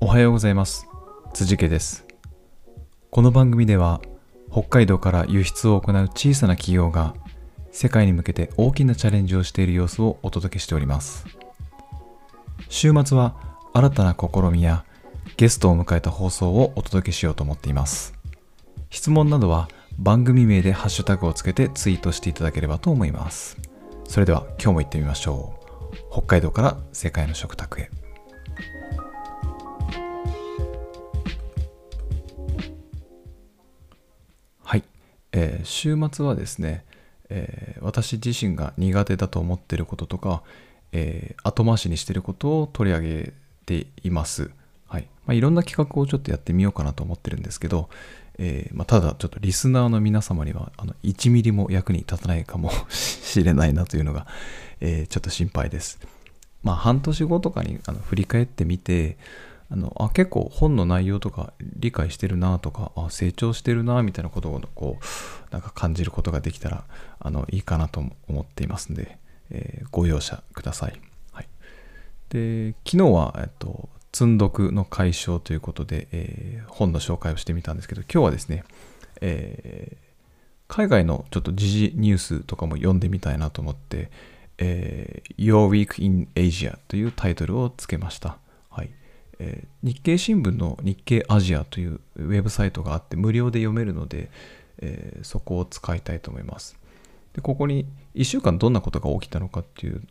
おはようございます。辻家です。この番組では北海道から輸出を行う小さな企業が世界に向けて大きなチャレンジをしている様子をお届けしております。週末は新たな試みやゲストを迎えた放送をお届けしようと思っています。質問などは番組名でハッシュタグをつけてツイートしていただければと思います。それでは今日も行ってみましょう。北海道から世界の食卓へ。えー週末はですね、えー私自身が苦手だと思っていることとか、えー後回しにしていることを取り上げています。はいまあ、いろんな企画をちょっとやってみようかなと思ってるんですけど、えーまあ、ただちょっとリスナーの皆様にはあの1ミリも役に立たないかも しれないなというのが、えーちょっと心配です。まあ半年後とかにあの振り返ってみてあのあ結構本の内容とか理解してるなとかあ成長してるなみたいなことをこうなんか感じることができたらあのいいかなと思っていますんで、えーご容赦ください。はい、で昨日は、えっと、積んどくの解消ということで、えー本の紹介をしてみたんですけど今日はですね、えー海外のちょっと時事ニュースとかも読んでみたいなと思って、えー Your Week in Asia というタイトルをつけました。えー日経新聞の日経アジアというウェブサイトがあって無料で読めるので、えーそこを使いたいと思います。でここに1週間どんなことが起きたのかっていう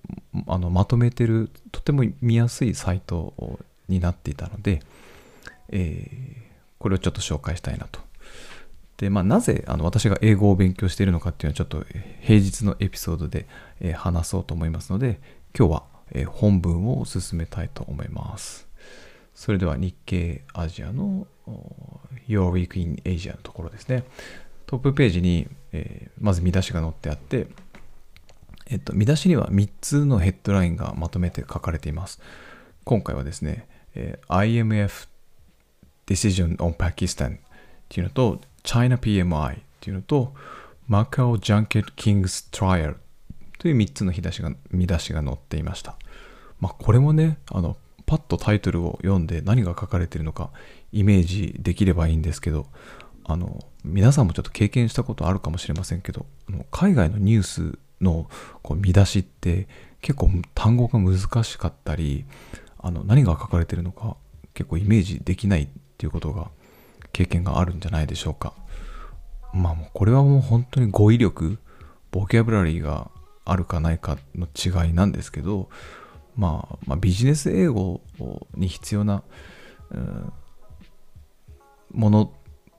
あのまとめてるとても見やすいサイトになっていたので、えーこれをちょっと紹介したいなと。で、まあ、なぜあの私が英語を勉強しているのかっていうのはちょっと平日のエピソードで、え話そうと思いますので、今日は、え本文を進めたいと思います。それでは日経アジアの Your Week in Asia のところですね。トップページに、えーまず見出しが載ってあって、えっと、見出しには3つのヘッドラインがまとめて書かれています。今回はですね、えー IMF Decision on Pakistan っていうのと China PMI っていうのと Macau Junket Kings Trial という3つの見出しが見出しが載っていました。まあ、これもね、あの、パッとタイトルを読んで何が書かれているのかイメージできればいいんですけど、あの、皆さんもちょっと経験したことあるかもしれませんけど、海外のニュースのこう見出しって結構単語が難しかったり、あの何が書かれているのか結構イメージできないっていうことが経験があるんじゃないでしょうか。まあもうこれはもう本当に語彙力、ボキャブラリーがあるかないかの違いなんですけど、まあ、まあビジネス英語に必要な、うんもの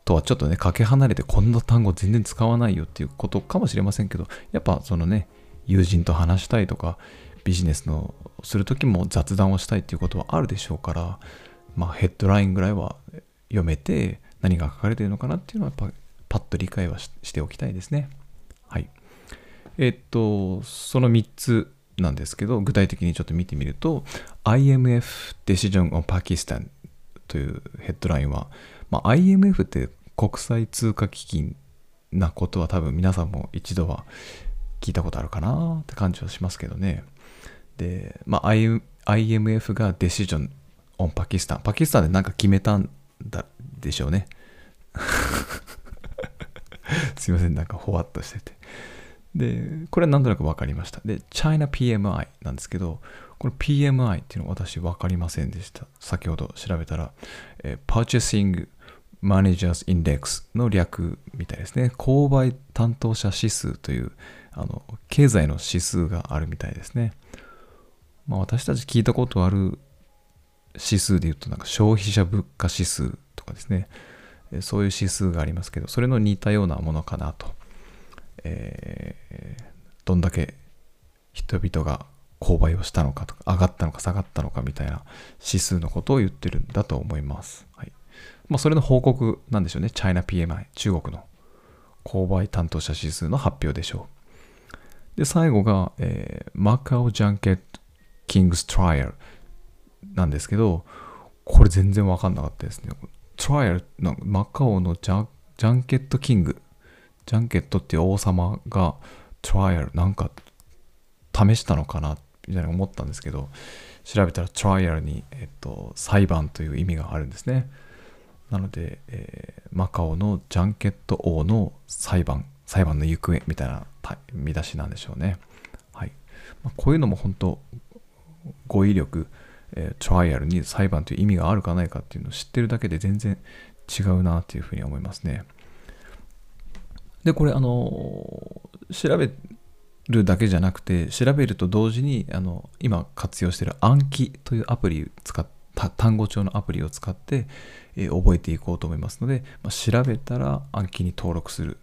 とはちょっとね、かけ離れてこんな単語全然使わないよっていうことかもしれませんけど、やっぱそのね、友人と話したいとか、ビジネスのするときも雑談をしたいっていうことはあるでしょうから、まあヘッドラインぐらいは読めて何が書かれているのかなっていうのはやっぱパッと理解はししておきたいですね。はい。えっと、その3つなんですけど、具体的にちょっと見てみると、IMF Decision on Pakistan というヘッドラインは、まあ、IMF って国際通貨基金なことは多分皆さんも一度は聞いたことあるかなって感じはしますけどね。で、まあ、IMF が Decision on Pakistan。パキスタンでなんか決めたんだでしょうね。すいません、なんかほわっとしてて。で、これはなんとなく分かりました。で、China PMI なんですけど、この PMI っていうのは私分かりませんでした。先ほど調べたら、えー Purchasing Managers Index の略みたいですね。購買担当者指数という、あの、経済の指数があるみたいですね。まあ私たち聞いたことある指数で言うと、なんか消費者物価指数とかですね。そういう指数がありますけど、それの似たようなものかなと。えーどんだけ人々が購買をしたのかとか、上がったのか下がったのかみたいな指数のことを言ってるんだと思います。はい。まあ、それの報告なんでしょうね。China PMI、中国の購買担当者指数の発表でしょう。で、最後が、えー、マカオジャンケットキングストライアルなんですけど、これ全然わかんなかったですね。トライアル、なんかマカオのジャジャンケットキング、ジャンケットっていう王様がトライアル、なんか試したのかなみたいな思ったんですけど、調べたら trial に、えっと、裁判という意味があるんですね。なので、えー、マカオのジャンケット王の裁判、裁判の行方みたいな見出しなんでしょうね。はい。まあ、こういうのも本当、語彙力、えー、トライアルに裁判という意味があるかないかっていうのを知ってるだけで全然違うなっていうふうに思いますね。で、これ、あの、調べるだけじゃなくて、調べると同時に、あの、今活用してる暗記というアプリを使った、単語帳のアプリを使って、えー、覚えていこうと思いますので、まあ、調べたら暗記に登録する、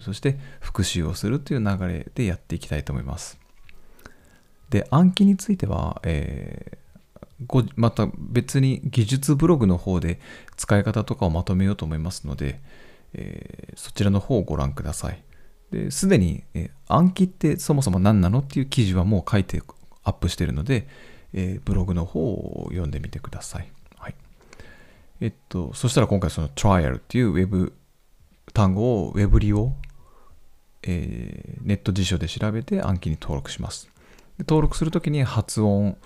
そして復習をするという流れでやっていきたいと思います。で、暗記については、えー、また別に技術ブログの方で使い方とかをまとめようと思いますので、えー、そちらの方をご覧ください。すでに、えー、暗記ってそもそも何なのっていう記事はもう書いてアップしているので、えー、ブログの方を読んでみてください。はい。えっと、そしたら今回その trial っていうウェブ単語をウェブリを、えー、ネット辞書で調べて暗記に登録します。登録するときに発音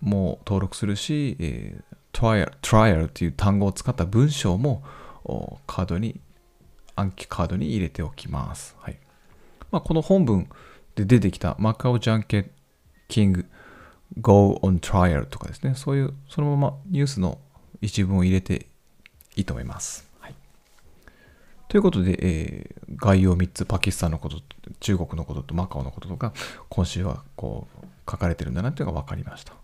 も登録するし、えー、trial, trial っていう単語を使った文章もカードに、暗記カードに入れておきます。はいまあ、この本文で出てきたマカオジャンケッキング Go on Trial とかですね、そういうそのままニュースの一文を入れていいと思います。はい、ということで、えー、概要3つ、パキスタンのこと、中国のこととマカオのこととか、今週はこう書かれてるんだなっていうのが分かりました。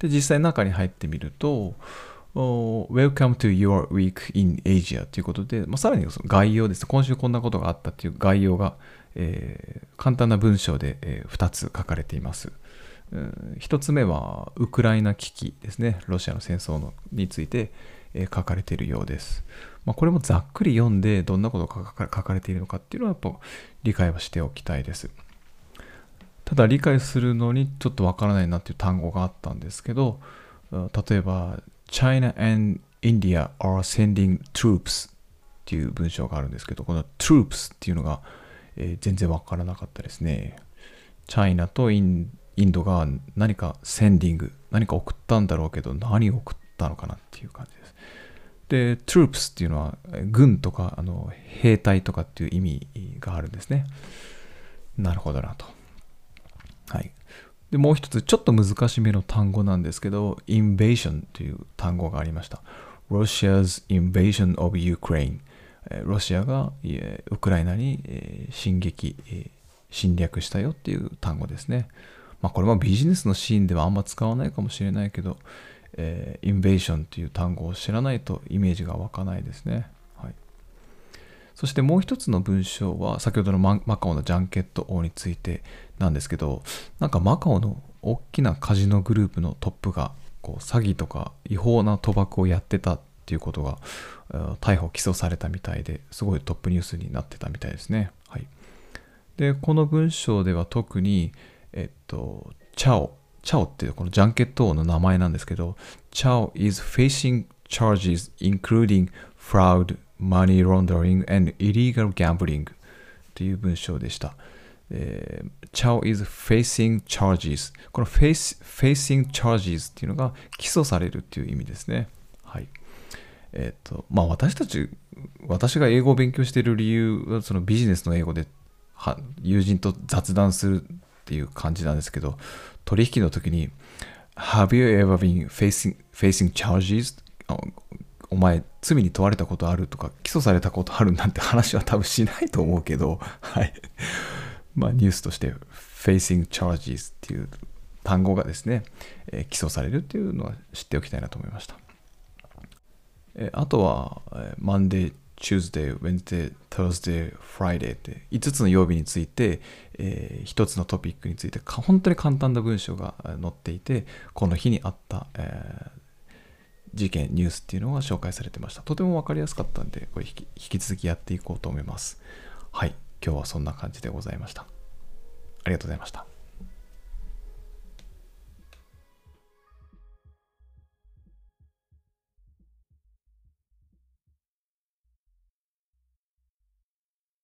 で、実際中に入ってみると、Welcome to your week in Asia ということで、まあ、さらにその概要です。今週こんなことがあったという概要が、えー、簡単な文章で、えー、2つ書かれています。1つ目はウクライナ危機ですね。ロシアの戦争のについて、えー、書かれているようです。まあ、これもざっくり読んでどんなことが書かれているのかっていうのはやっぱ理解はしておきたいです。ただ理解するのにちょっとわからないなっていう単語があったんですけど、例えば China and India are sending troops っていう文章があるんですけど、この troops っていうのが、えー、全然わからなかったですね。チャイナとインドが何か sending 何か送ったんだろうけど、何を送ったのかなっていう感じです。で、troops っていうのは軍とかあの兵隊とかっていう意味があるんですね。なるほどなと。はい。で、もう一つ、ちょっと難しめの単語なんですけど、invasion という単語がありました。Russia's invasion of Ukraine。ロシアがウクライナに進撃、侵略したよっていう単語ですね。まあ、これもビジネスのシーンではあんま使わないかもしれないけど、えー、インベーションという単語を知らないとイメージが湧かないですね。はい、そしてもう一つの文章は先ほどのマカオのジャンケット王についてなんですけどなんかマカオの大きなカジノグループのトップがこう詐欺とか違法な賭博をやってたっていうことが逮捕起訴されたみたいですごいトップニュースになってたみたいですね。はい、でこの文章では特に、えっと、チャオチャオっていうこのジャンケット王の名前なんですけどチャオ is facing charges including fraud, money laundering and illegal gambling という文章でした。えー、Chao is facing charges. この face, facing charges っていうのが起訴されるっていう意味ですね。はい。えっ、ー、とまあ私たち私が英語を勉強している理由はそのビジネスの英語では友人と雑談するっていう感じなんですけど取引の時に Have you ever been facing, facing charges? お前罪に問われたことあるとか起訴されたことあるなんて話は多分しないと思うけどはい。まあ、ニュースとして facing charges っていう単語がですね、え、起訴されるっていうのは知っておきたいなと思いました。え、あとは、え、Monday、Tuesday、Wednesday、Thursday、Friday って5つの曜日について、え、1つのトピックについて本当に簡単な文章が載っていてこの日にあった、え、事件、ニュースっていうのが紹介されてました。とても分かりやすかったんで、これ引き続きやっていこうと思います。はい。今日はそんな感じでございました。ありがとうございました。